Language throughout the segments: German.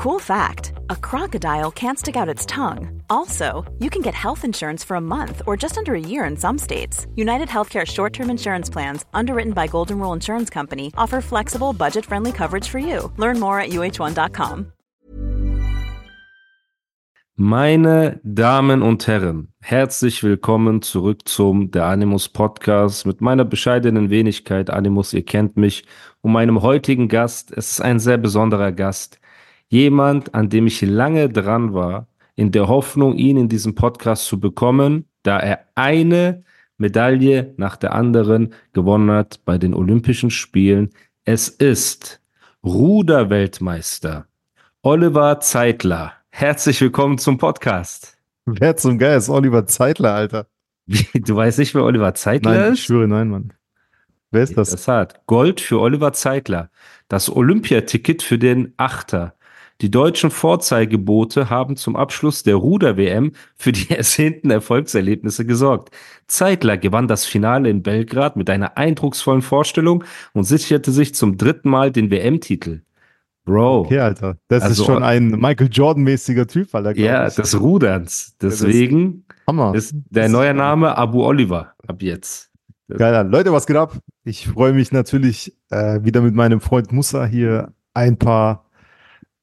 Cool fact a crocodile can't stick out its tongue. Also, you can get health insurance for a month or just under a year in some states. United Healthcare short term insurance plans, underwritten by Golden Rule Insurance Company, offer flexible, budget friendly coverage for you. Learn more at uh1.com. Meine Damen und Herren, herzlich willkommen zurück zum Der Animus Podcast mit meiner bescheidenen Wenigkeit. Animus, ihr kennt mich. Und meinem heutigen Gast, es ist ein sehr besonderer Gast. Jemand, an dem ich lange dran war, in der Hoffnung, ihn in diesem Podcast zu bekommen, da er eine Medaille nach der anderen gewonnen hat bei den Olympischen Spielen. Es ist Ruderweltmeister Oliver Zeitler. Herzlich willkommen zum Podcast. Wer zum Geil ist Oliver Zeitler, Alter? Du weißt nicht, wer Oliver Zeitler nein, ist? Ich schwöre, nein, Mann. Wer ist das? Das hat Gold für Oliver Zeitler. Das Olympiaticket für den Achter. Die deutschen Vorzeigeboote haben zum Abschluss der Ruder-WM für die ersehnten Erfolgserlebnisse gesorgt. Zeitler gewann das Finale in Belgrad mit einer eindrucksvollen Vorstellung und sicherte sich zum dritten Mal den WM-Titel. Bro. Okay, Alter. Das Also, ist schon ein Michael Jordan-mäßiger Typ, Alter. Ja, ich. des Ruderns. Deswegen Hammer. ist der neue Name Abu Oliver ab jetzt. Geil. Leute, was geht ab? Ich freue mich natürlich, äh, wieder mit meinem Freund Musa hier ein paar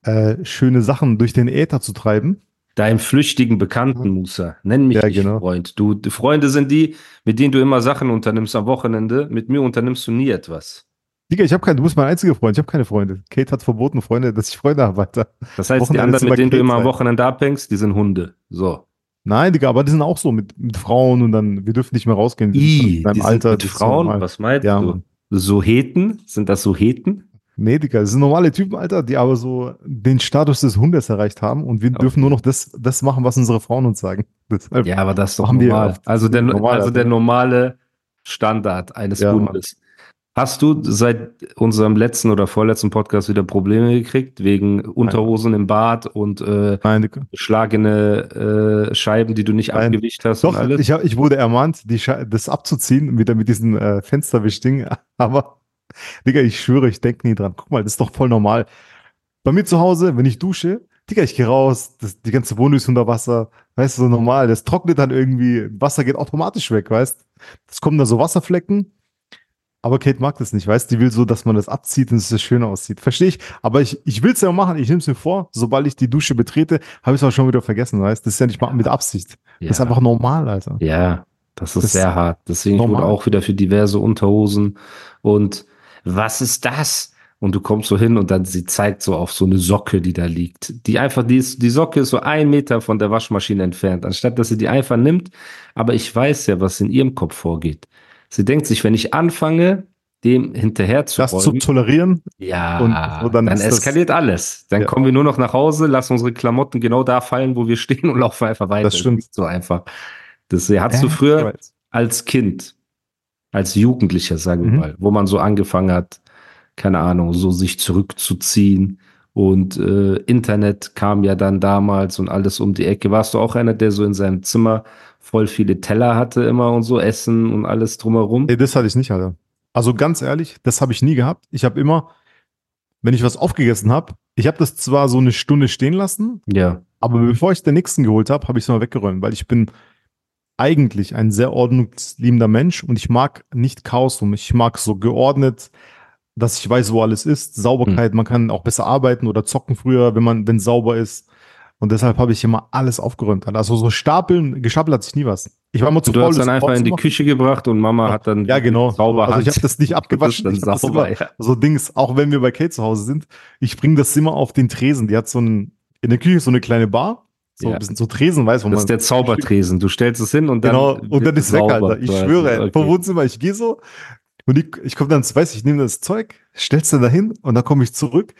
äh, schöne Sachen durch den Äther zu treiben. Deinem flüchtigen Bekannten, Musa. Nenn mich Ja, nicht genau. Freund. Du, die Freunde sind die, mit denen du immer Sachen unternimmst am Wochenende. Mit mir unternimmst du nie etwas. Digga, ich habe keinen, du bist mein einziger Freund, ich habe keine Freunde. Kate hat verboten, Freunde, dass ich Freunde habe, Alter. Das heißt, die Wochenende anderen, sind mit denen du Kate immer am. Wochenende abhängst, die sind Hunde. So. Nein, Digga, aber die sind auch so mit, mit Frauen und dann, wir dürfen nicht mehr rausgehen. I, In deinem die sind Alter, mit Frauen. normal. Was meinst Ja, du? Mann. So Heten? Sind das so Heten? Nee, Digga, das sind normale Typen, Alter, die aber so den Status des Hundes erreicht haben und wir Okay. dürfen nur noch das, das machen, was unsere Frauen uns sagen. Deshalb, Ja, aber das ist doch normal. Also der, Normal, also der normale Standard eines Ja. Hundes. Hast du seit unserem letzten oder vorletzten Podcast wieder Probleme gekriegt wegen Unterhosen im Bad und äh, Nein, beschlagene äh, Scheiben, die du nicht Nein. abgewischt hast Doch, ich, hab, ich wurde ermahnt, die das abzuziehen, wieder mit diesen äh, Fensterwischding. Aber, Digga, ich schwöre, ich denke nie dran. Guck mal, das ist doch voll normal. Bei mir zu Hause, wenn ich dusche, Digga, ich gehe raus, das, die ganze Wohnung ist unter Wasser. Weißt du, so normal. Das trocknet dann irgendwie, Wasser geht automatisch weg, weißt Es kommen da so Wasserflecken. Aber Kate mag das nicht, weißt Die will so, dass man das abzieht und es schön aussieht. Verstehe ich. Aber ich, ich will es ja machen. Ich nehme es mir vor. Sobald ich die Dusche betrete, habe ich es auch schon wieder vergessen, weißt Das ist ja nicht mal mit Absicht. ja. Das ist einfach normal, Alter. ja, das ist Das sehr hart. Deswegen ich wurde normal. auch wieder für diverse Unterhosen und was ist das? Und du kommst so hin und dann sie zeigt so auf so eine Socke, die da liegt. Die einfach, die, ist, die Socke ist so ein Meter von der Waschmaschine entfernt, anstatt dass sie die einfach nimmt. Aber ich weiß ja, was in ihrem Kopf vorgeht. Sie denkt sich, wenn ich anfange, dem hinterher zu Das zu tolerieren. ja, und so, dann, dann das- eskaliert alles. Dann Ja. kommen wir nur noch nach Hause, lassen unsere Klamotten genau da fallen, wo wir stehen und laufen einfach weiter. Das stimmt. ist so einfach. Das hattest du Äh, früher ich weiß. als Kind, als Jugendlicher, sagen wir Mhm. mal, wo man so angefangen hat, keine Ahnung, so sich zurückzuziehen und äh, Internet kam ja dann damals und alles um die Ecke. Warst du auch einer, der so in seinem Zimmer voll viele Teller hatte immer und so Essen und alles drumherum? Nee, das hatte ich nicht, Alter. Also ganz ehrlich, das habe ich nie gehabt. Ich habe immer, wenn ich was aufgegessen habe, ich habe das zwar so eine Stunde stehen lassen, Ja, aber bevor ich den nächsten geholt habe, habe ich es mal weggeräumt, weil ich bin eigentlich ein sehr ordnungsliebender Mensch und ich mag nicht Chaos um mich. Ich mag so geordnet, dass ich weiß, wo alles ist. Sauberkeit, man kann auch besser arbeiten oder zocken früher, wenn man, wenn sauber ist. Und deshalb habe ich immer alles aufgeräumt. Also so stapeln, gestapelt hat sich nie was. Ich war immer zu du faul, hast dann einfach in die. Küche gebracht und Mama hat dann Ja, genau. sauber Also ich habe das nicht abgewaschen. Das dann sauber, immer, ja. so Dings, auch wenn wir bei Kate zu Hause sind, ich bringe das immer auf den Tresen. Die hat so ein, in der Küche so eine kleine Bar, so Ja. ein bisschen so Tresen, weiß wo Das man. ist der Zaubertresen. Du stellst es hin und dann. genau, und dann ist es weg, Alter. Ich schwöre, Okay. vom Wohnzimmer, ich gehe so und ich, ich komme dann, weiß ich, nehme das Zeug, stell's dann dahin und dann komme ich zurück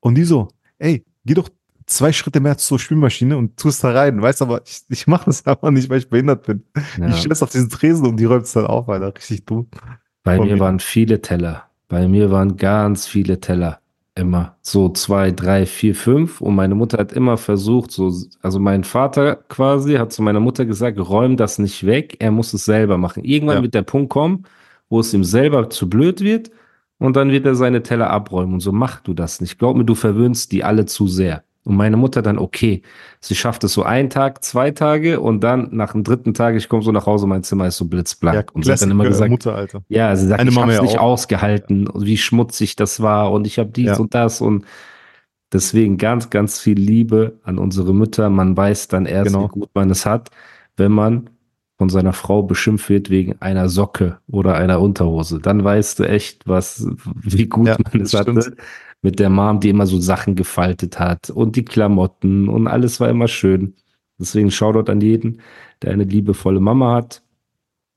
und die so, ey, geh doch zwei Schritte mehr zur Spülmaschine und tust da rein, weißt aber, ich, ich mache das einfach nicht, weil ich behindert bin. Ja. Ich stell's auf diesen Tresen und die räumt es dann auf, Alter. Richtig dumm. Bei von mir mir. waren viele Teller. Bei mir waren ganz viele Teller. Immer. So zwei, drei, vier, fünf. Und meine Mutter hat immer versucht, so, also mein Vater quasi hat zu meiner Mutter gesagt, räum das nicht weg, er muss es selber machen. Irgendwann Ja. wird der Punkt kommen, wo es ihm selber zu blöd wird und dann wird er seine Teller abräumen. Und so mach du das nicht. Glaub mir, du verwöhnst die alle zu sehr. Und meine Mutter dann, okay, sie schafft es so einen Tag, zwei Tage und dann nach dem dritten Tag, ich komme so nach Hause, mein Zimmer ist so blitzblank. Ja, und sie hat dann immer gesagt, Mutter, Alter. ja, sie sagt, Meine ich habe es nicht auch. ausgehalten, und wie schmutzig das war und ich habe dies Ja. und das und deswegen ganz, ganz viel Liebe an unsere Mütter. Man weiß dann erst, Genau. wie gut man es hat, wenn man von seiner Frau beschimpft wird wegen einer Socke oder einer Unterhose. Dann weißt du echt, was, wie gut Ja, man es hatte. stimmt. Mit der Mom, die immer so Sachen gefaltet hat und die Klamotten und alles war immer schön. Deswegen Shoutout an jeden, der eine liebevolle Mama hat.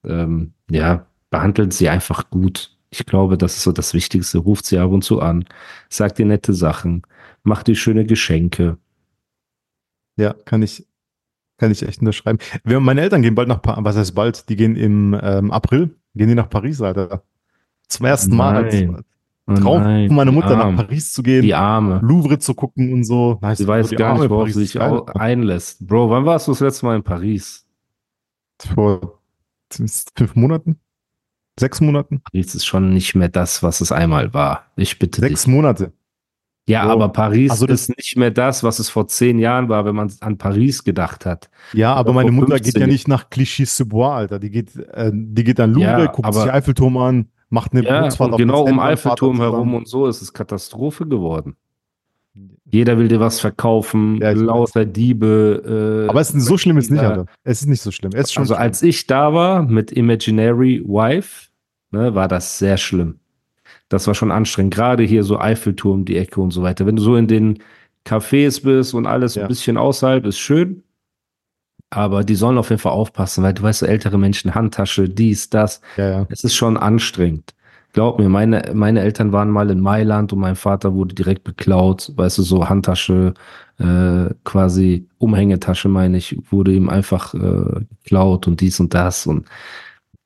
Ähm, ja, behandelt sie einfach gut. Ich glaube, das ist so das Wichtigste. Ruft sie ab und zu an, sagt ihr nette Sachen, macht ihr schöne Geschenke. Ja, kann ich, kann ich echt unterschreiben. Wir, meine Eltern gehen bald nach, Pa- was heißt bald? Die gehen im ähm, April, gehen die nach Paris, Alter. Zum ersten Mal. Oh Traum nein, die Mutter nach. Paris zu gehen, Die Arme. Louvre zu gucken und so. Nice. Sie weiß gar Arme nicht, worauf sie sich einlässt. Bro, wann warst du das letzte Mal in Paris? Vor fünf Monaten? Sechs Monaten? Paris ist schon nicht mehr das, was es einmal war. Ich bitte Sechs dich. Monate. Ja, Bro, aber Paris also das- ist nicht mehr das, was es vor zehn Jahren war, wenn man an Paris gedacht hat. Ja, aber meine Mutter 15 geht ja nicht nach Clichy-sous-Bois, Alter. Die geht, äh, die geht an Louvre, Ja, guckt sich Eiffelturm an, macht eine Ja, Bootsfahrt genau um Eiffelturm herum und so ist es Katastrophe geworden. Jeder will dir was verkaufen, Ja, lauter Diebe. Äh, Aber es ist so schlimm ist nicht. Alter. Es ist nicht so schlimm. Also schlimm. als ich da war mit Imaginary Wife, ne, war das sehr schlimm. Das war schon anstrengend. Gerade hier so Eiffelturm, die Ecke und so weiter. Wenn du so in den Cafés bist und alles Ja. ein bisschen außerhalb, ist schön. Aber die sollen auf jeden Fall aufpassen, weil du weißt, so ältere Menschen, Handtasche, dies, das. ja, ja. Es ist schon anstrengend. Glaub mir, meine, meine Eltern waren mal in Mailand und mein Vater wurde direkt beklaut. Weißt du, so Handtasche, äh, quasi Umhängetasche, meine ich, wurde ihm einfach äh, geklaut und dies und das. Und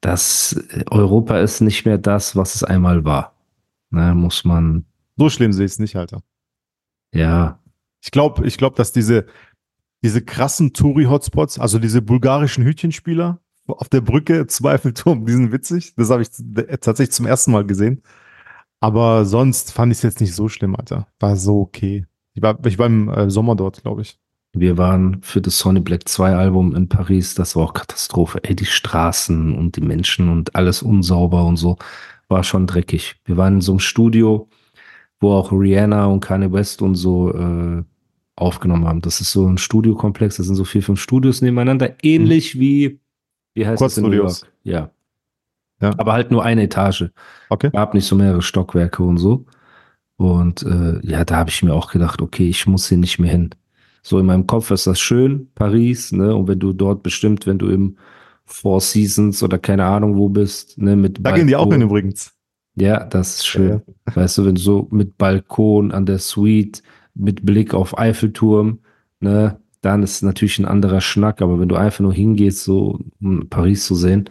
das, äh, Europa ist nicht mehr das, was es einmal war. Ne, muss man, So schlimm sehe ich es nicht, Alter. ja, Ich glaube, ich glaube, dass diese, diese krassen Touri-Hotspots, also diese bulgarischen Hütchenspieler auf der Brücke Zweifelturm, die sind witzig. Das habe ich z- tatsächlich zum ersten Mal gesehen. Aber sonst fand ich es jetzt nicht so schlimm, Alter. War so okay. Ich war, ich war im äh, Sommer dort, glaube ich. wir waren für das Sonny Black 2 Album in Paris. Das war auch Katastrophe. Ey, die Straßen und die Menschen und alles unsauber und so. War schon dreckig. Wir waren in so einem Studio, wo auch Rihanna und Kanye West und so äh, aufgenommen haben. Das ist so ein Studiokomplex. Das sind so vier, fünf Studios nebeneinander. Ähnlich wie, wie heißt das in New. York? Ja. Ja. Aber halt nur eine Etage. Okay. Gab nicht so mehrere Stockwerke und so. Und äh, ja, da habe ich mir auch gedacht, okay, ich muss hier nicht mehr hin. So in meinem Kopf ist das schön, Paris, ne? Und wenn du dort bestimmt, wenn du im Four Seasons oder keine Ahnung wo bist, ne, mit Da gehen die auch Balkon- hin übrigens. Ja, das ist schön. Ja, Weißt du, wenn du so mit Balkon an der Suite, mit Blick auf Eiffelturm, ne, dann ist natürlich ein anderer Schnack. Aber wenn du einfach nur hingehst, so um Paris zu sehen,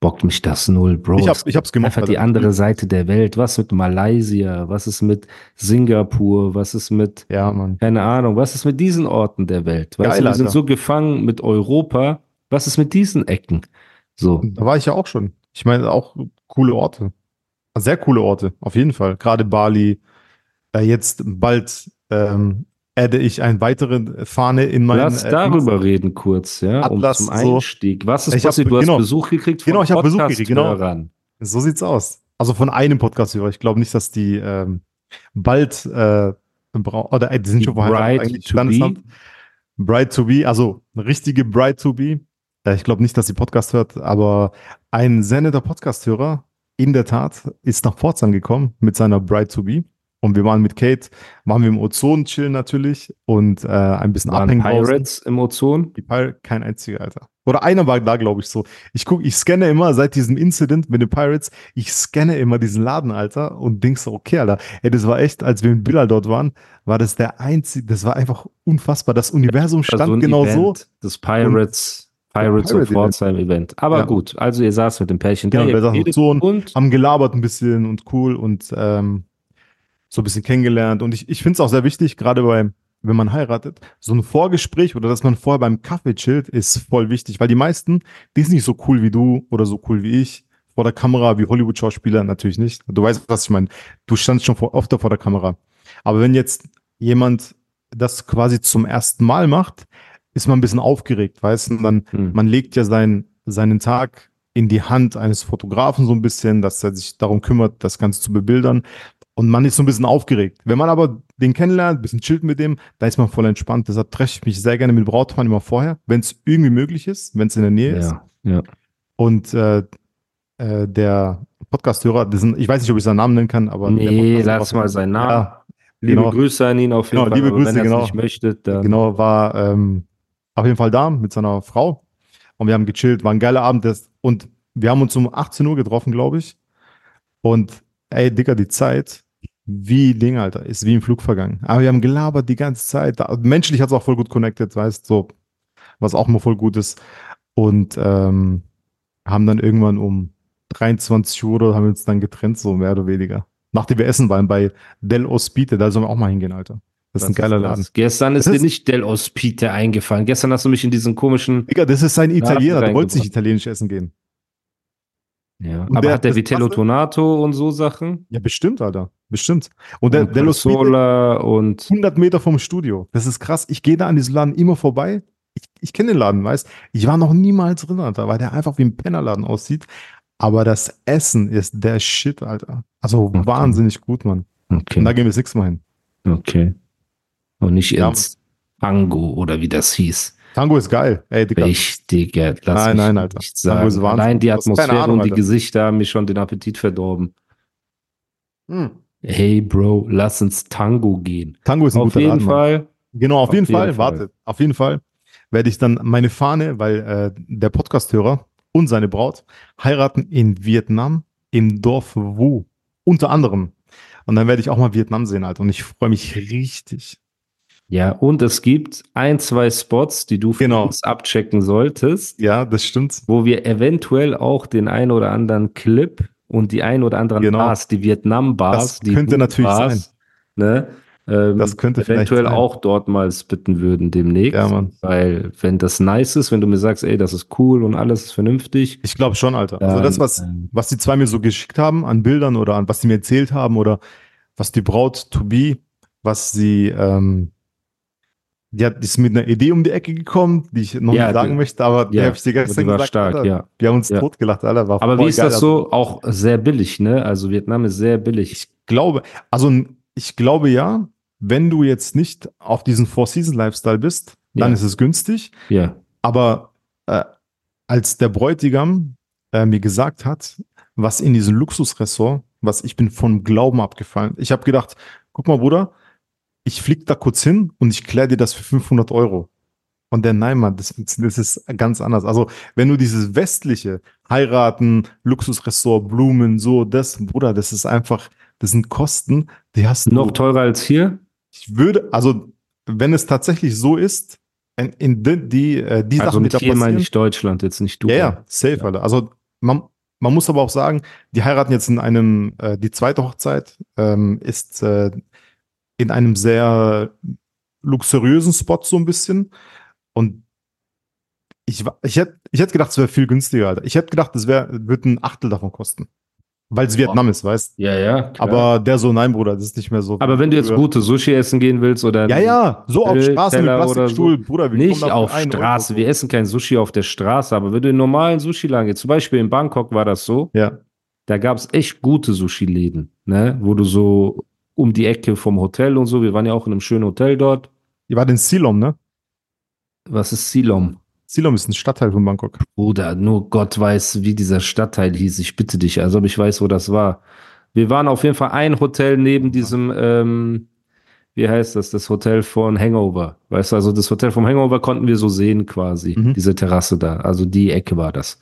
bockt mich das null, Bro. Ich, hab, Es ich hab's gemacht. Einfach die andere Seite der Welt. Was mit Malaysia? Was ist mit Singapur? Was ist mit, Ja, Mann. keine Ahnung, was ist mit diesen Orten der Welt? Weißt Geil, du, wir sind so gefangen mit Europa. Was ist mit diesen Ecken? So. Da war ich ja auch schon. Ich meine, auch coole Orte. Sehr coole Orte, auf jeden Fall. Gerade Bali. Äh, jetzt bald ähm, adde ich eine weitere Fahne in meinen. Lass äh, darüber reden kurz, ja, Atlas, um zum. Einstieg. Was ist Ich hab- passiert? Du hast genau. Besuch gekriegt von Genau, ich hab Besuch gekriegt, genau. Podcast-Hörern. So sieht's aus. Also von einem Podcast-Hörer. Ich glaube nicht, dass die ähm, bald äh, oder äh, die sind Die schon verheiratet eigentlich. to Standesamt. Bride to be, also eine richtige Bride to be. Äh, ich glaube nicht, dass sie Podcast hört, aber ein sehr netter Podcast-Hörer, in der Tat, ist nach Pforzheim gekommen mit seiner Bride to be. Und wir waren mit Kate, waren wir im Ozon chillen natürlich und äh, ein bisschen Waren abhängen draußen. Pirates im Ozon? Die Pir kein einziger, Alter. Oder einer war da, glaube ich, so. Ich guck, ich scanne immer seit diesem Incident mit den Pirates, ich scanne immer diesen Laden, Alter, und denk so, okay, Alter, ey, das war echt, als wir mit Bilal dort waren, war das der einzige, das war einfach unfassbar. Das Universum stand Also genau so. Event, Das Pirates, Pirates of Pirate-Event. Pforzheim Event. Aber Ja. gut, also ihr saß mit dem Pärchen Genau, wir saßen und haben gelabert ein bisschen und cool und ähm, so ein bisschen kennengelernt. Und ich, ich finde es auch sehr wichtig, gerade beim, wenn man heiratet, so ein Vorgespräch oder dass man vorher beim Kaffee chillt, ist voll wichtig, weil die meisten, die sind nicht so cool wie du oder so cool wie ich. Vor der Kamera, wie Hollywood-Schauspieler, natürlich nicht. Du weißt, was ich meine. Du standst schon vor, öfter vor der Kamera. Aber wenn jetzt jemand das quasi zum ersten Mal macht, ist man ein bisschen aufgeregt, weißt du? Dann, Hm. man legt ja sein, seinen Tag in die Hand eines Fotografen so ein bisschen, dass er sich darum kümmert, das Ganze zu bebildern. Und man ist so ein bisschen aufgeregt. Wenn man aber den kennenlernt, ein bisschen chillt mit dem, da ist man voll entspannt. Deshalb treffe ich mich sehr gerne mit Brautpaaren immer vorher, wenn es irgendwie möglich ist, wenn es in der Nähe ist. Ja, ja. Und äh, äh, der Podcast-Hörer, ich weiß nicht, ob ich seinen Namen nennen kann, aber Nee, lass mal seinen Namen. Ja, Liebe genau. Grüße an ihn auf jeden Genau, Fall. liebe Grüße, wenn genau. nicht möchte, dann. genau, war ähm, auf jeden Fall da mit seiner Frau. Und wir haben gechillt, war ein geiler Abend. Das, und wir haben uns um 18 Uhr getroffen, glaube ich. Und ey, Dicker, die Zeit, wie Ding, Alter, ist wie im Flug vergangen. Aber wir haben gelabert die ganze Zeit. Menschlich hat es auch voll gut connected, weißt so, was auch mal voll gut ist. Und ähm, haben dann irgendwann um 23 Uhr haben wir uns dann getrennt, so mehr oder weniger. Nachdem wir essen waren bei Del Ospite, da sollen wir auch mal hingehen, Alter. Das, ist ein geiler das. Laden. Gestern ist Das dir ist- nicht Del Ospite eingefallen. Gestern hast du mich in diesen komischen. Digga, das ist ein Italiener, wolltest reingebracht. nicht italienisch essen gehen. Ja. Und Aber der- hat der Vitello Tonato und so Sachen? Ja, bestimmt, Alter. Bestimmt. Und der und Dello Spite, Sola und. 100 Meter vom Studio. Das ist krass. Ich gehe da an diesem Laden immer vorbei. Ich, ich kenne den Laden, weißt Ich war noch niemals drin, Alter, weil der einfach wie ein Pennerladen aussieht. Aber das Essen ist der Shit, Alter. Also Okay. wahnsinnig gut, Mann. Und da Okay. gehen wir das nächste Mal hin. Okay. Und nicht Ja. ins Tango oder wie das hieß. Tango ist geil. Ey, Digga. Richtiger. Lass Nein, mich nein, Alter. nicht Tango ist sagen. Wahnsinn. Allein die Atmosphäre Ahnung, und die Alter. Gesichter haben mir schon den Appetit verdorben. Hm. Hey, Bro, lass uns Tango gehen. Tango ist ein Auf guter jeden Laden, Mann. Fall. Genau, auf, Auf jeden, jeden Fall, Fall. warte, auf jeden Fall werde ich dann meine Fahne, weil äh, der Podcasthörer und seine Braut heiraten in Vietnam im Dorf Wu, unter anderem. Und dann werde ich auch mal Vietnam sehen, Alter. Und ich freue mich richtig. Ja, und es gibt ein, zwei Spots, die du für Genau. uns abchecken solltest, Ja, das stimmt. wo wir eventuell auch den ein oder anderen Clip und die ein oder anderen Genau. Bars, die Vietnam-Bars, Das die könnte natürlich Bars, ne, ähm, Das könnte vielleicht eventuell sein. auch dort mal spitten würden demnächst. Ja, Mann. Weil, wenn das nice ist, wenn du mir sagst, ey, das ist cool und alles ist vernünftig. Ich glaube schon, Alter. Also dann, das, was, ähm, was die zwei mir so geschickt haben an Bildern oder an was sie mir erzählt haben oder was die Braut to be, was sie, ähm, die hat, die ist mit einer Idee um die Ecke gekommen, die ich noch Ja, nicht sagen die- möchte, aber die ja, habe ich dir gestern die gesagt. stark, Alter. ja. Wir haben uns Ja. totgelacht, Alter. War Aber wie ist das Also, so? Auch sehr billig, ne? Also Vietnam ist sehr billig. Ich glaube, also ich glaube ja, wenn du jetzt nicht auf diesen Four-Season-Lifestyle bist, dann Ja. ist es günstig. Ja. Aber äh, als der Bräutigam äh, mir gesagt hat, was in diesem Luxusressort, was ich bin vom Glauben abgefallen. Ich habe gedacht, guck mal, Bruder, ich flieg da kurz hin und ich kläre dir das für 500 Euro. Und der, nein, Mann, das, das ist ganz anders. Also, wenn du dieses westliche heiraten, Luxusressort, Blumen, so, das, Bruder, das ist einfach, das sind Kosten, die hast du. Noch teurer als hier? Ich würde, also, wenn es tatsächlich so ist, in, in die, die, äh, die Also Sachen, die da hier meine passieren, ich Deutschland, jetzt nicht du. ja, ja, safe, Ja. Alter. Also man, man muss aber auch sagen, die heiraten jetzt in einem, äh, die zweite Hochzeit ähm, ist äh, in einem sehr luxuriösen Spot so ein bisschen. Und ich, ich hätte ich hätte gedacht, es wäre viel günstiger, Alter. Ich hätte gedacht, es wird ein Achtel davon kosten. Weil es Vietnam ist, weißt Ja, ja. klar. Aber der so, nein, Bruder, das ist nicht mehr so. Aber wenn du jetzt gute Sushi essen gehen willst oder Ja, ja, so auf Straße mit Teller Plastikstuhl, Bruder, wir nicht auf Straße. Wir essen kein Sushi auf der Straße, aber wenn du in normalen Sushi-Laden gehst, zum Beispiel in Bangkok war das so, Ja, da gab es echt gute Sushi-Läden, ne? Wo du so um die Ecke vom Hotel und so, wir waren ja auch in einem schönen Hotel dort. ihr war in Silom, ne? Was ist Silom? Silom ist ein Stadtteil von Bangkok. Bruder, nur Gott weiß, wie dieser Stadtteil hieß. Ich bitte dich, als ob ich weiß, wo das war. Wir waren auf jeden Fall ein Hotel neben diesem, ähm, wie heißt das, das Hotel von Hangover. Weißt du, also das Hotel vom Hangover konnten wir so sehen quasi, Mhm. diese Terrasse da. Also die Ecke war das.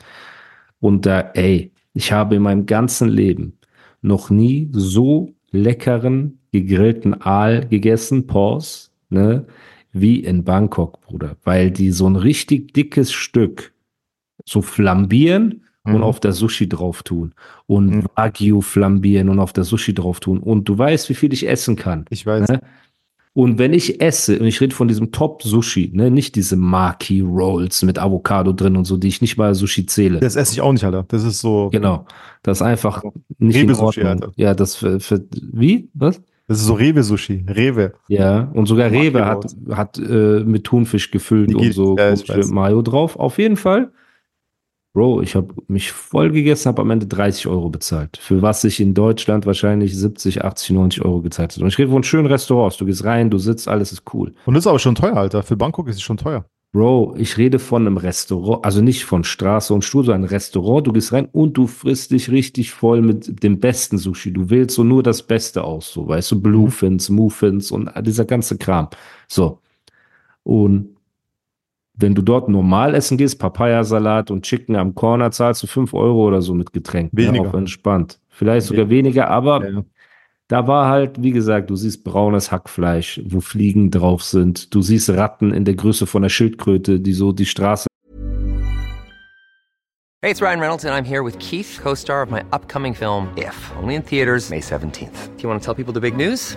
Und da, ey, ich habe in meinem ganzen Leben noch nie so leckeren gegrillten Aal gegessen, Pause, ne, wie in Bangkok, Bruder. Weil die so ein richtig dickes Stück so flambieren und Mhm. auf der Sushi drauf tun. Und Mhm. Wagyu flambieren und auf der Sushi drauf tun. Und du weißt, wie viel ich essen kann. Ich weiß. Ne? Und wenn ich esse, und ich rede von diesem Top-Sushi, ne, nicht diese Maki Rolls mit Avocado drin und so, die ich nicht mal Sushi zähle. Das esse ich auch nicht, Alter. Das ist so. Genau. Das ist einfach nicht in Rewe-Sushi, Ordnung. Alter. Ja, das für, für wie? Was? Das ist so Rewe-Sushi. Rewe. Ja, und sogar Rewe hat, hat äh, mit Thunfisch gefüllt Nigiri, und so ja. Mayo drauf. Auf jeden Fall. Bro, ich habe mich voll gegessen, habe am Ende 30 Euro bezahlt. Für was ich in Deutschland wahrscheinlich 70, 80, 90 Euro gezahlt habe. Und ich rede von schönen Restaurants. Du gehst rein, du sitzt, alles ist cool. Und das ist aber schon teuer, Alter. Für Bangkok ist es schon teuer. Bro, ich rede von einem Restaurant, also nicht von Straße und Stuhl, sondern ein Restaurant. Du gehst rein und du frisst dich richtig voll mit dem besten Sushi. Du wählst so nur das Beste aus, so weißt du, Bluefins, Muffins und dieser ganze Kram. So. Und wenn du dort normal essen gehst, Papayasalat und Chicken am Corner, zahlst du 5 Euro oder so mit Getränk. Weniger. Ja, auf entspannt. Vielleicht sogar weniger, aber Ja, da war halt, wie gesagt, du siehst braunes Hackfleisch, wo Fliegen drauf sind. Du siehst Ratten in der Größe von einer Schildkröte, die so die Straße Hey, it's Ryan Reynolds, and I'm here with Keith, co star of my upcoming film, If, only in theaters, May 17th. Do you want to tell people the big news?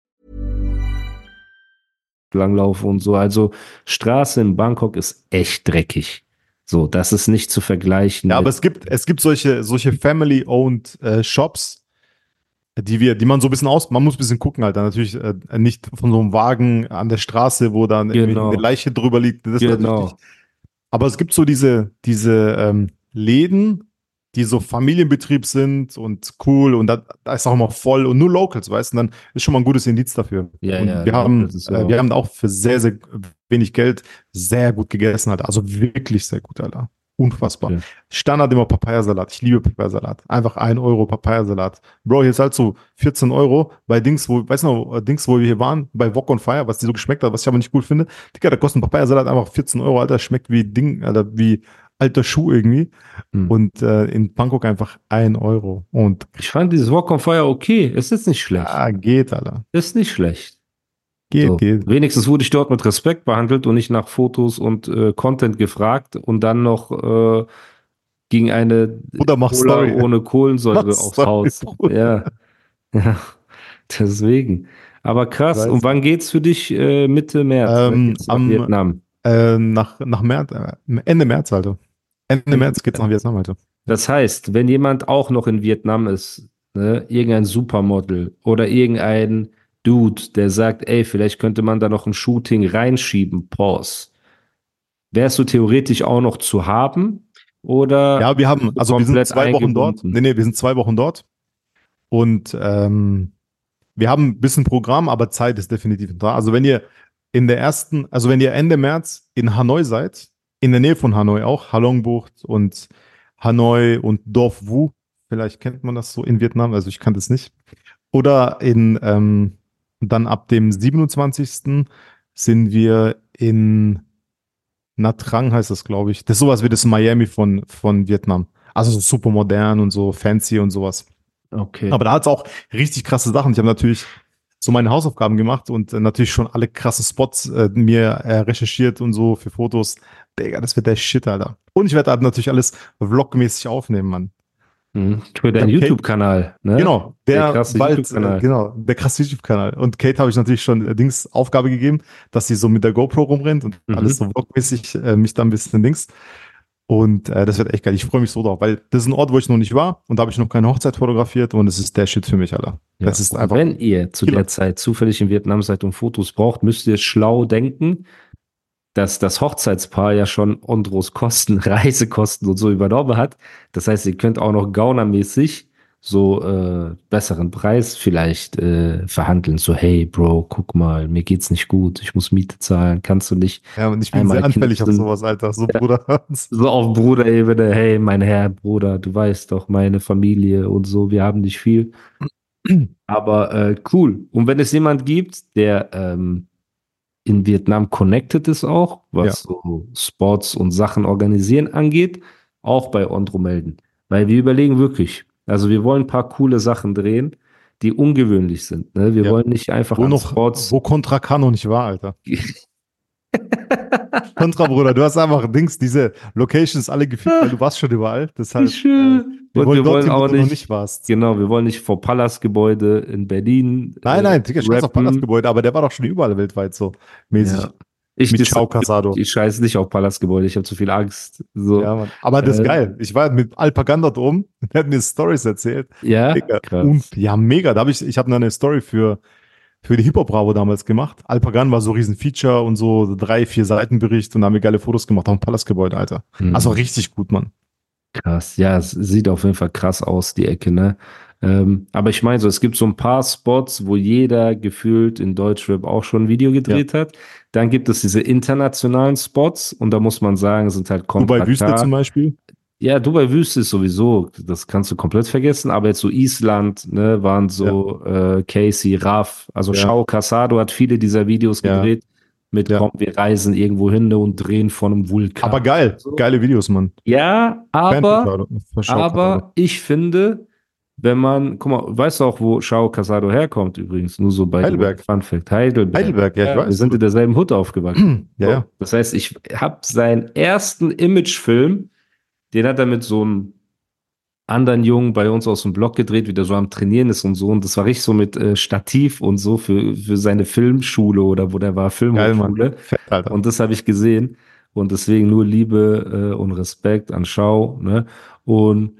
Langlaufe und so. Also Straße in Bangkok ist echt dreckig. So, das ist nicht zu vergleichen. Ja, aber es gibt, es gibt solche, solche Family-owned äh, Shops, die wir, die man so ein bisschen aus, man muss ein bisschen gucken, halt, natürlich äh, nicht von so einem Wagen an der Straße, wo dann irgendwie Genau. eine Leiche drüber liegt. Genau. Aber es gibt so diese, diese ähm, Läden, die so Familienbetrieb sind und cool und da, da ist auch immer voll und nur Locals, weißt du, und dann ist schon mal ein gutes Indiz dafür. Ja, und ja, wir haben, ja äh, auch- wir haben auch für sehr, sehr wenig Geld sehr gut gegessen, Alter. Also wirklich sehr gut, Alter. Unfassbar. Okay. Standard immer Papayasalat. Ich liebe Papayasalat. Einfach ein Euro Papayasalat. Bro, hier ist halt so 14 Euro bei Dings, wo, weißt du noch, äh, Dings, wo wir hier waren, bei Wok on Fire, was die so geschmeckt hat, was ich aber nicht cool finde. Digga, da kostet ein Papayasalat einfach 14 Euro, Alter. Schmeckt wie Ding, Alter, wie alter Schuh irgendwie. Hm. Und äh, in Bangkok einfach ein Euro. Und ich fand dieses Walk on Fire okay. Es ist nicht schlecht. ah, geht, Alter. Ist nicht schlecht. Geht, So. geht. Wenigstens wurde ich dort mit Respekt behandelt und nicht nach Fotos und äh, Content gefragt und dann noch äh, ging eine Bruder, mach Cola Story. ohne Kohlensäure Mach aufs Story, Haus. Bruder. Ja. ja, deswegen. Aber krass. Weiß Und wann geht's für dich äh, Mitte März? Ähm, am- Vietnam. Äh, nach, nach März, äh, Ende März, Alter. Ende März geht's nach Vietnam, Alter. Das heißt, wenn jemand auch noch in Vietnam ist, ne, irgendein Supermodel oder irgendein Dude, der sagt, ey, vielleicht könnte man da noch ein Shooting reinschieben, pause. Wärst du theoretisch auch noch zu haben? Oder Ja, wir haben, also wir sind zwei Wochen dort. Nee, nee, wir sind zwei Wochen dort. Und ähm, wir haben ein bisschen Programm, aber Zeit ist definitiv da. Also wenn ihr in der ersten, also wenn ihr Ende März in Hanoi seid, in der Nähe von Hanoi auch, Halongbucht und Hanoi und Dorf Wu, vielleicht kennt man das so in Vietnam, also ich kannte es nicht. Oder in, ähm, dann ab dem 27. sind wir in Nha Trang heißt das, glaube ich. Das ist sowas wie das Miami von, von Vietnam. Also so super modern und so fancy und sowas. Okay. Aber da hat es auch richtig krasse Sachen. Ich habe natürlich so meine Hausaufgaben gemacht und äh, natürlich schon alle krassen Spots äh, mir äh, recherchiert und so für Fotos. Digga, das wird der Shit, Alter. Und ich werde halt natürlich alles vlogmäßig aufnehmen, Mann. Mhm. Für deinen. YouTube-Kanal, ne? Genau, der, Der krasse YouTube-Kanal. äh, genau, der krasse YouTube-Kanal. Und Kate habe ich natürlich schon äh, Dings Aufgabe gegeben, dass sie so mit der GoPro rumrennt und Mhm. alles so vlogmäßig äh, mich dann ein bisschen Dings. Und äh, das wird echt geil. Ich freue mich so drauf, weil das ist ein Ort, wo ich noch nicht war und da habe ich noch keine Hochzeit fotografiert und es ist der Shit für mich, Alter. Ja, Das ist einfach. Wenn ihr zu der Zeit zufällig in Vietnam seid und Fotos braucht, müsst ihr schlau denken, dass das Hochzeitspaar ja schon Ondros Kosten, Reisekosten und so übernommen hat. Das heißt, ihr könnt auch noch gaunermäßig so äh, besseren Preis vielleicht äh, verhandeln. So, hey Bro, guck mal, mir geht's nicht gut, ich muss Miete zahlen, kannst du nicht Ja, und ich bin sehr anfällig auf knipsen. sowas, Alter. So, Bruder. so auf Bruderebene, hey, mein Herr, Bruder, du weißt doch, meine Familie und so, wir haben nicht viel. Aber äh, cool. Und wenn es jemand gibt, der ähm, in Vietnam connected ist auch, was so Sports und Sachen organisieren angeht, auch bei Ondro melden. Weil wir überlegen wirklich, also wir wollen ein paar coole Sachen drehen, die ungewöhnlich sind. Ne? Wir Ja. wollen nicht einfach Wo noch, Sports. wo Contra K noch nicht war, Alter. Contra, Bruder, du hast einfach Dings, diese Locations alle gefügt, weil du warst schon überall. Deshalb, schön. äh, wir wollen wir wollen auch du noch nicht- nicht warst. Genau, wir wollen nicht vor Palastgebäude in Berlin. Nein, äh, nein, Digga, scheiß auf. Palastgebäude, aber der war doch schon überall weltweit so mäßig. Ja. Ich, Mit Ciao Casado. ich scheiß nicht auf Palastgebäude, ich habe zu viel Angst. So. Ja, Mann. Aber das ist Äh, geil. Ich war mit Alpaganda dort oben, der hat mir Stories erzählt. Ja, und, ja, mega. Da habe ich, ich habe eine Story für, für die Hip-Hop-Bravo damals gemacht. Alpagan war so riesen Feature und so drei, vier Seiten Bericht und da haben wir geile Fotos gemacht auf dem Palastgebäude, Alter. Mhm. Also richtig gut, Mann. Krass, ja, es sieht auf jeden Fall krass aus, die Ecke, ne? Ähm, aber ich meine so, es gibt so ein paar Spots, wo jeder gefühlt in Deutschrap auch schon ein Video gedreht hat. Dann gibt es diese internationalen Spots und da muss man sagen, sind halt Dubai Contra Wüste zum Beispiel. Ja, Dubai Wüste ist sowieso, das kannst du komplett vergessen, aber jetzt so Island, ne, waren so äh, Casey, Raff, also Ja. Shao Casado hat viele dieser Videos Ja. gedreht mit Ja. komm, wir reisen irgendwo hin ne, und drehen von einem Vulkan. Aber geil. So. Geile Videos, Mann. Ja, aber aber ich finde, wenn man, guck mal, weißt du auch, wo Shao Casado herkommt übrigens? Nur so bei Heidelberg. Fun Fact. Heidelberg. Heidelberg, ja, ich weiß. Wir sind in derselben Hut aufgewachsen. Ja, ja. Das heißt, ich habe seinen ersten Imagefilm, den hat er mit so einem anderen Jungen bei uns aus dem Blog gedreht, wie der so am Trainieren ist und so. Und das war richtig so mit äh, Stativ und so für, für seine Filmschule oder wo der war. Filmhochschule. Und das habe ich gesehen. Und deswegen nur Liebe äh, und Respekt an Schau. Ne? Und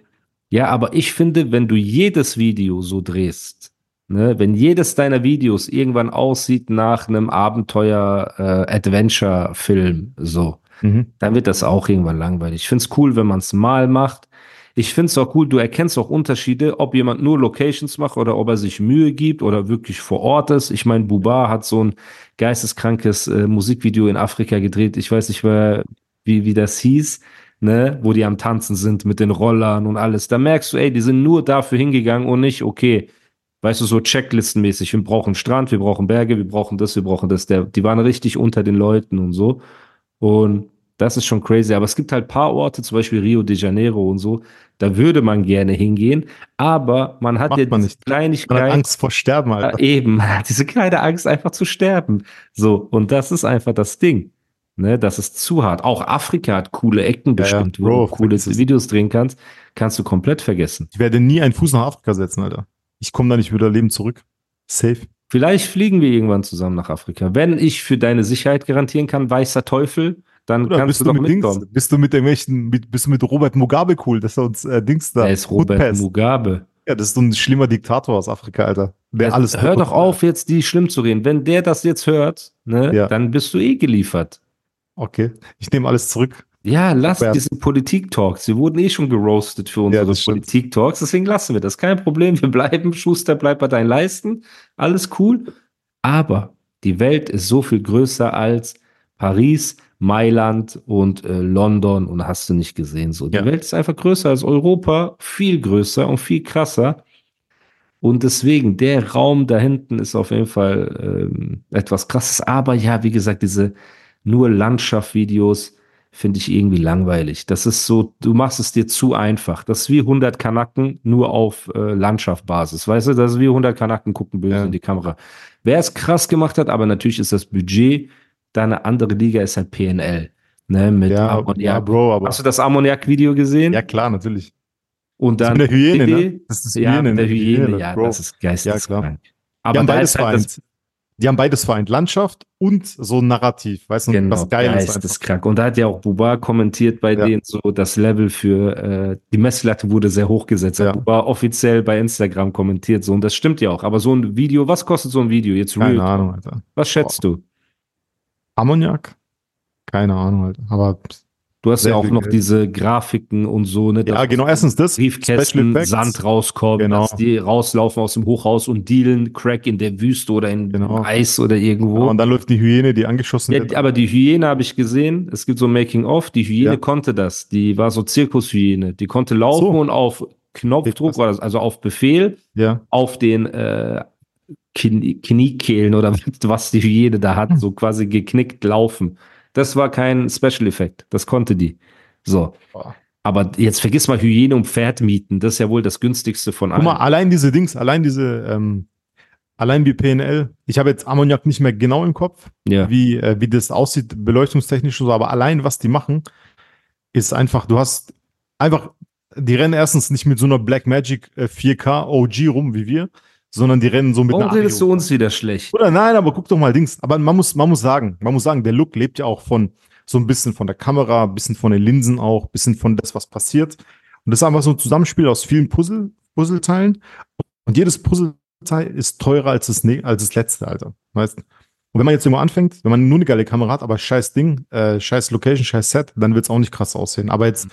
ja, aber ich finde, wenn du jedes Video so drehst, ne, wenn jedes deiner Videos irgendwann aussieht nach einem Abenteuer-Adventure-Film, so, Mhm. dann wird das auch irgendwann langweilig. Ich finde es cool, wenn man es mal macht. Ich finde es auch cool, du erkennst auch Unterschiede, ob jemand nur Locations macht oder ob er sich Mühe gibt oder wirklich vor Ort ist. Ich meine, Buba hat so ein geisteskrankes äh, Musikvideo in Afrika gedreht. Ich weiß nicht mehr, wie, wie das hieß, ne, wo die am Tanzen sind mit den Rollern und alles. Da merkst du, ey, die sind nur dafür hingegangen und nicht, okay, weißt du, so checklistenmäßig, wir brauchen Strand, wir brauchen Berge, wir brauchen das, wir brauchen das. Der, die waren richtig unter den Leuten und so. Und das ist schon crazy. Aber es gibt halt paar Orte, zum Beispiel Rio de Janeiro und so, da würde man gerne hingehen, aber man hat Macht ja man diese nicht. Man hat Kleinigkeit. Angst vor Sterben, Alter. Ja, eben, diese kleine Angst einfach zu sterben. So, und das ist einfach das Ding. Ne, das ist zu hart. Auch Afrika hat coole Ecken Ja, ja, bestimmt, wo Bro, du coole. Videos drehen kannst. Kannst du komplett vergessen. Ich werde nie einen Fuß nach Afrika setzen, Alter. Ich komme da nicht wieder lebend zurück. Safe. Vielleicht fliegen wir irgendwann zusammen nach Afrika. Wenn ich für deine Sicherheit garantieren kann, weißer Teufel, dann Oder kannst bist du doch mit mitkommen. Dings, bist du mit irgendwelchen, mit, bist du mit Robert Mugabe cool, dass er uns äh, Dings da. Er ist Robert Hoodpass. Mugabe. Ja, das ist so ein schlimmer Diktator aus Afrika, Alter. Der Also, alles hör doch auf, jetzt die schlimm zu reden. Wenn der das jetzt hört, ne, Ja. dann bist du eh geliefert. Okay, ich nehme alles zurück. Ja, lass Robert. diesen Politik-Talks. Wir wurden eh schon geroastet für unsere stimmt. Politik-Talks, deswegen lassen wir das. Kein Problem, wir bleiben. Schuster bleibt bei deinen Leisten. Alles cool. Aber die Welt ist so viel größer als Paris, Mailand und äh, London und hast du nicht gesehen. So, die Ja. Welt ist einfach größer als Europa, viel größer und viel krasser. Und deswegen, der Raum da hinten ist auf jeden Fall ähm, etwas krasses. Aber ja, wie gesagt, diese nur Landschaftvideos finde ich irgendwie langweilig. Das ist so, du machst es dir zu einfach. Das ist wie 100 Kanaken nur auf äh, Landschaftbasis. Weißt du, das ist wie 100 Kanaken gucken böse Ja. in die Kamera. Wer es krass gemacht hat, aber natürlich ist das Budget, da eine andere Liga ist halt PNL. Ne, mit Ja, Ammoniak. ja, Bro, aber. Hast du das Ammoniak-Video gesehen? Ja, klar, natürlich. Und Das dann mit der Hyäne, ne? Das ist ja, mit der ne? Hyäne, ja, Bro. das ist geisteskrank. Die Aber haben da beides ist halt das. Die haben beides vereint. Landschaft und so ein Narrativ. Weißt du, Genau, was geil ist. einfach. geisteskrank. Und da hat ja auch Buba kommentiert bei Ja. denen so, das Level für äh, die Messlatte wurde sehr hoch gesetzt. Hat Ja. Buba offiziell bei Instagram kommentiert so und das stimmt ja auch. Aber so ein Video, was kostet so ein Video jetzt real? Keine Ahnung, Alter. Was schätzt du? Ammoniak? Keine Ahnung, Alter. Aber Du hast Sehr ja auch noch Geld. diese Grafiken und so, ne? Ja, genau, erstens das, Briefkästen. Sand rauskommt, Genau. dass die rauslaufen aus dem Hochhaus und dealen Crack in der Wüste oder in Genau. Eis oder irgendwo. Und dann läuft die Hyäne, die angeschossen Ja, wird. aber die Hyäne habe ich gesehen. Es gibt so ein Making-of. Die Hyäne Ja. konnte das. Die war so Zirkushyäne. Die konnte laufen So. und auf Knopfdruck, Krass. oder also auf Befehl, Ja. auf den äh, Knie Kniekehlen oder was die Hyäne da hat, so quasi geknickt laufen. Das war kein Special Effekt. Das konnte die. So. Boah. Aber jetzt vergiss mal Hyäne und Pferd mieten. Das ist ja wohl das günstigste von Guck allen. mal, allein diese Dings, allein diese, ähm, allein wie PNL, ich habe jetzt Ammoniak nicht mehr genau im Kopf, ja. wie, äh, wie das aussieht, beleuchtungstechnisch und so, aber allein was die machen, ist einfach, du hast einfach, die rennen erstens nicht mit so einer Blackmagic äh, 4K OG rum wie wir, sondern die rennen so mit Warum einer redest du uns wieder schlecht? Oder nein, aber guck doch mal Dings. Aber man muss, man muss sagen, man muss sagen, der Look lebt ja auch von so ein bisschen von der Kamera, ein bisschen von den Linsen auch, ein bisschen von das, was passiert. Und das ist einfach so ein Zusammenspiel aus vielen Puzzle, Puzzleteilen. Und jedes Puzzleteil ist teurer als das, als das letzte, Alter. Weißt Und wenn man jetzt irgendwo anfängt, wenn man nur eine geile Kamera hat, aber scheiß Ding, äh, scheiß Location, scheiß Set, dann wird es auch nicht krass aussehen. Aber jetzt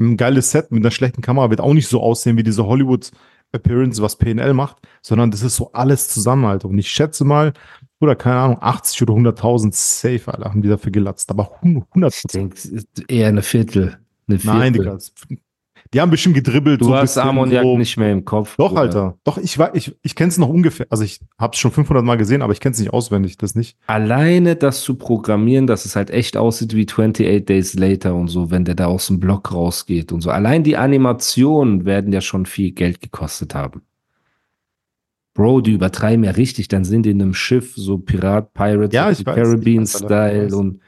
ein geiles Set mit einer schlechten Kamera wird auch nicht so aussehen wie diese Hollywood Appearance, was PNL macht, sondern das ist so alles zusammen, Alter. Und ich schätze mal, oder keine Ahnung, 80 oder 100.000 safe, Alter, haben die dafür gelatzt. Aber 100 Ich denke, eher eine Viertel. Eine Viertel. Nein, Digga. Die haben bestimmt gedribbelt. Du so hast Ammoniak so. nicht mehr im Kopf. Doch, Bruder. Alter. Doch, ich ich, ich kenne es noch ungefähr. Also ich habe es schon 500 Mal gesehen, aber ich kenne es nicht auswendig, das nicht. Alleine das zu programmieren, dass es halt echt aussieht wie 28 Days Later und so, wenn der da aus dem Block rausgeht und so. Allein die Animationen werden ja schon viel Geld gekostet haben. Bro, die übertreiben ja richtig, dann sind die in einem Schiff, so Pirat, Pirates Ja, Caribbean-Style und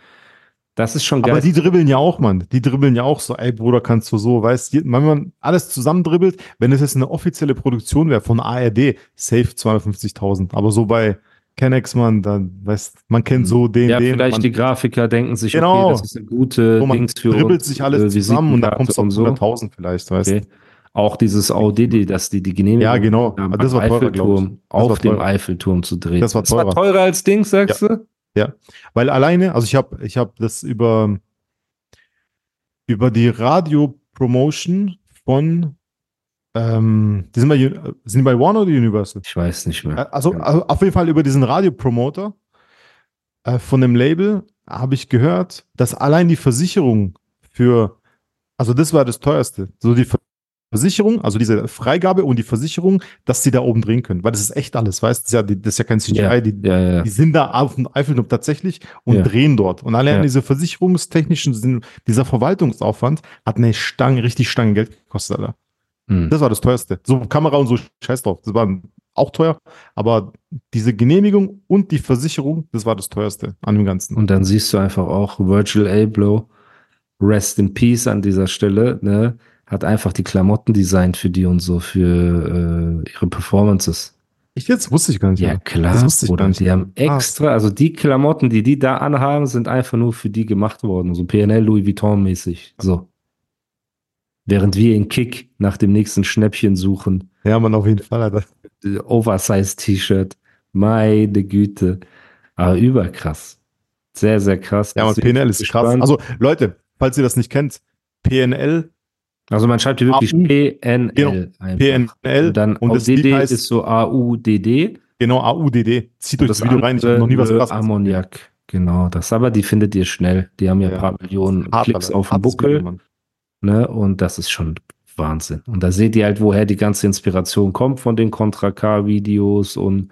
das ist schon geil. Aber die dribbeln ja auch, Mann. Die dribbeln ja auch so, ey Bruder, kannst du so, weißt du, wenn man alles zusammen dribbelt, wenn es jetzt eine offizielle Produktion wäre von ARD, safe 250.000. Aber so bei Kennex, man, dann, weißt man kennt so den, Mhm. ja, den. vielleicht man, die Grafiker denken sich, Genau. okay, das ist eine gute so, man Dings für dribbelt sich alles äh, zusammen und kommt es auf und so. 100.000 vielleicht, weißt du. Okay. Auch dieses AUDD, dass die die Genehmigung Ja, genau. haben, Aber das war teurer. Eiffelturm, Das auf war dem teurer. Eiffelturm zu drehen. Das war Das war teurer. teurer als Dings, sagst du? Weil alleine, also ich habe ich hab das über, über die Radio-Promotion von, ähm, die sind, bei, sind die bei Warner oder Universal? Ich weiß nicht mehr. Also, also auf jeden Fall über diesen Radiopromoter äh, von dem Label habe ich gehört, dass allein die Versicherung für, also das war das teuerste, so die Versicherung, also diese Freigabe und die Versicherung, dass sie da oben drehen können, weil das ist echt alles, weißt du, das ist ja, das ist ja kein CGI, ja, die, ja, ja. die sind da auf dem Eiffelturm tatsächlich und drehen dort. Und allein diese versicherungstechnischen, dieser Verwaltungsaufwand hat eine Stange, richtig Stange Geld gekostet, Alter. Hm. Das war das teuerste. So Kamera und so scheiß drauf. Das war auch teuer, aber diese Genehmigung und die Versicherung, das war das teuerste an dem Ganzen. Und dann siehst du einfach auch Virgil Abloh, Rest in Peace an dieser Stelle, ne? Hat einfach die Klamotten designt für die und so, für äh, ihre Performances. ich jetzt wusste ich gar nicht. Ja, mehr. klar. Das wusste ich Oder gar nicht. die haben Ah. extra, also die Klamotten, die die da anhaben, sind einfach nur für die gemacht worden. So PNL Louis Vuitton mäßig. So. Während wir in Kick nach dem nächsten Schnäppchen suchen. Ja, man, auf jeden Fall, Alter. äh, Oversize-T-Shirt. Meine Güte. Aber überkrass. Sehr, sehr krass. Ja, Deswegen PNL ist krass. gespannt. Also, Leute, falls ihr das nicht kennt, PNL, Also man schreibt hier wirklich. PNL. Genau. PNL Und dann und das Lied heißt- ist so AUDD. genau, AUDD. Zieht euch das, Video rein, ich habe noch nie was krasses. Ammoniak. Genau, das aber die findet ihr schnell. Die haben ja, Ja. ein paar Millionen Hart, Klicks auf dem Buckel. Video. Ne? Und das ist schon Wahnsinn. Und da seht ihr halt, woher die ganze Inspiration kommt von den Contra K-Videos und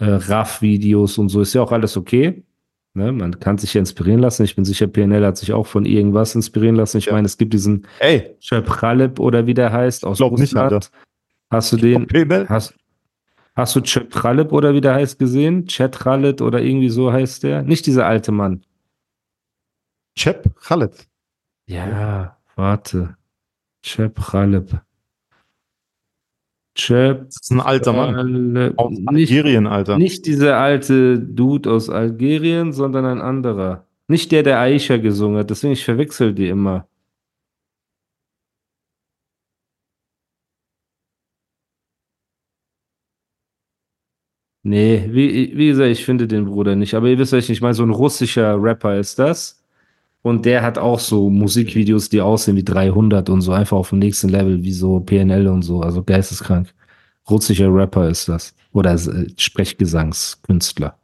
äh, RAF-Videos und so. Ist ja auch alles okay. Ne? Man kann sich ja inspirieren lassen. Ich bin sicher, PNL hat sich auch von irgendwas inspirieren lassen. Ich Ja. meine, es gibt diesen Ey, Chöpralep oder wie der heißt aus Glaub nicht, Russland. Alter. Hast du den, PNL? hast, hast du Chöpralep oder wie der heißt gesehen? Chetralet oder irgendwie so heißt der? Nicht dieser alte Mann. Chep Khaled. Ja, warte. Chöpralep. Chöp Das ist ein alter Mann. Aus nicht, Algerien, Alter. nicht dieser alte Dude aus Algerien, sondern ein anderer. Nicht der, der Aisha gesungen hat. Deswegen, ich verwechsel die immer. Nee, wie, wie gesagt, ich finde den Bruder nicht. Aber ihr wisst, was ich nicht meine. So ein russischer Rapper ist das. Und der hat auch so Musikvideos, die aussehen wie 300 und so, einfach auf dem nächsten Level, wie so PNL und so, also geisteskrank. Russischer Rapper ist das. Oder äh, Sprechgesangskünstler.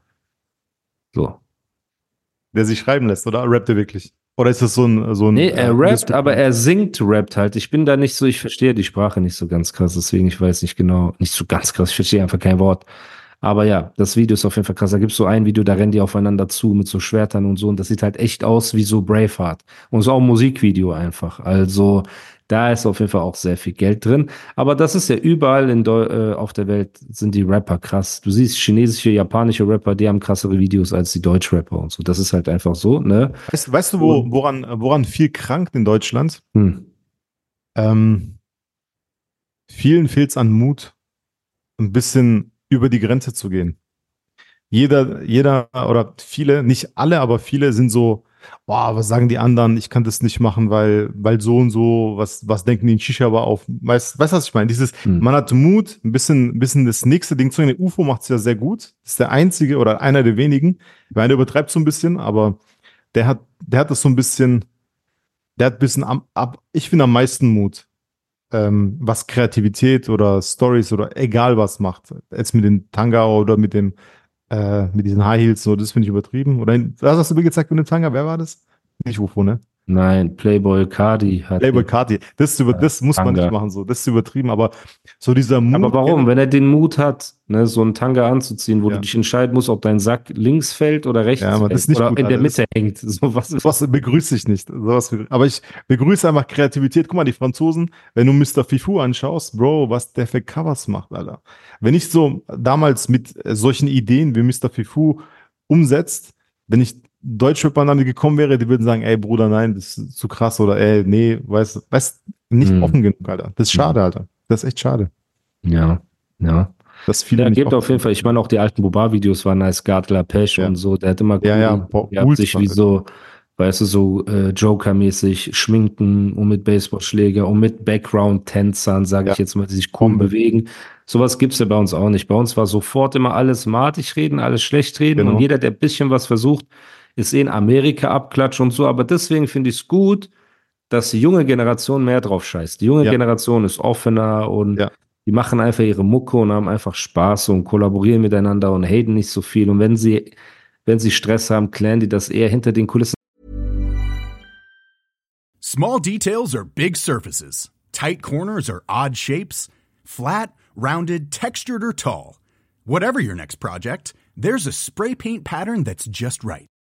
So. Der sich schreiben lässt, oder rappt er wirklich? Oder ist das so ein. So ein nee, er äh, rappt, aber er singt, rappt halt. Ich bin da nicht so, ich verstehe die Sprache nicht so ganz krass, deswegen ich weiß nicht genau, nicht so ganz krass, ich verstehe einfach kein Wort. Aber ja, das Video ist auf jeden Fall krass. Da gibt es so ein Video, da rennen die aufeinander zu mit so Schwertern und so. Und das sieht halt echt aus wie so Braveheart. Und so auch ein Musikvideo einfach. Also da ist auf jeden Fall auch sehr viel Geld drin. Aber das ist ja überall in Deu äh, auf der Welt sind die Rapper krass. Du siehst chinesische, japanische Rapper, die haben krassere Videos als die Deutschrapper und so. Das ist halt einfach so, ne? Weißt, weißt du, wo, woran, woran viel krankt in Deutschland? Hm. Ähm, vielen fehlt es an Mut, ein bisschen über die Grenze zu gehen. Jeder, jeder oder viele, nicht alle, aber viele sind so, boah, was sagen die anderen? Ich kann das nicht machen, weil, weil so und so, was, was denken die in Shisha aber auf? Weißt, weißt du, was ich meine? Dieses, hm. man hat Mut, ein bisschen, ein bisschen das nächste Ding zu nehmen. UFO macht es ja sehr gut. Das ist der einzige oder einer der wenigen. Weil der übertreibt so ein bisschen, aber der hat, der hat das so ein bisschen, der hat ein bisschen am, ab, ich finde am meisten Mut ähm, was Kreativität oder Stories oder egal was macht. Jetzt mit dem Tanga oder mit dem äh, mit diesen High Heels, so, das finde ich übertrieben. Oder was hast du mir gezeigt mit dem Tanga? Wer war das? Nicht UFO, ne? Nein, Playboy Cardi hat. Playboy Cardi. Das, über, das muss Tanga. man nicht machen, so. Das ist übertrieben, aber so dieser Mut. Aber warum? Wenn er den Mut hat, ne, so einen Tanga anzuziehen, wo ja. du dich entscheiden musst, ob dein Sack links fällt oder rechts ja, fällt, das ist nicht oder gut, in der. Mitte hängt. So was, sowas begrüße ich nicht. Sowas, aber ich begrüße einfach Kreativität. Guck mal, die Franzosen, wenn du Mr. Fifu anschaust, Bro, was der für Covers macht, Alter. Wenn ich so damals mit solchen Ideen wie Mr. Fifu umsetzt, wenn ich Deutschrapper an die gekommen wäre, die würden sagen, ey Bruder, nein, das ist zu krass oder ey, nee, weißt weißt nicht mhm. offen genug, Alter. Das ist schade, Alter. Das ist echt schade. Ja, ja. Das viele ja, gibt auf jeden Fall, ich meine auch die alten Boba-Videos waren nice, Gartler Pesch ja. und so, der hat immer cool, ja, ja, boah, cool sich wie so, weißt du, so äh, Joker-mäßig schminken und mit Baseballschläger und mit Background-Tänzern, sage ja. ich jetzt mal, die sich cool bewegen. Sowas gibt's ja bei uns auch nicht. Bei uns war sofort immer alles matig reden, alles schlecht reden genau. und jeder, der ein bisschen was versucht, ist eh in Amerika Abklatsch und so, aber deswegen finde ich es gut, dass die junge Generation mehr drauf scheißt. Die junge ja. Generation ist offener und ja. die machen einfach ihre Mucke und haben einfach Spaß und kollaborieren miteinander und haten nicht so viel. Und wenn sie, wenn sie Stress haben, klären die das eher hinter den Kulissen. Small details are big surfaces. Tight corners are odd shapes. Flat, rounded, textured or tall. Whatever your next project, there's a spray paint pattern that's just right.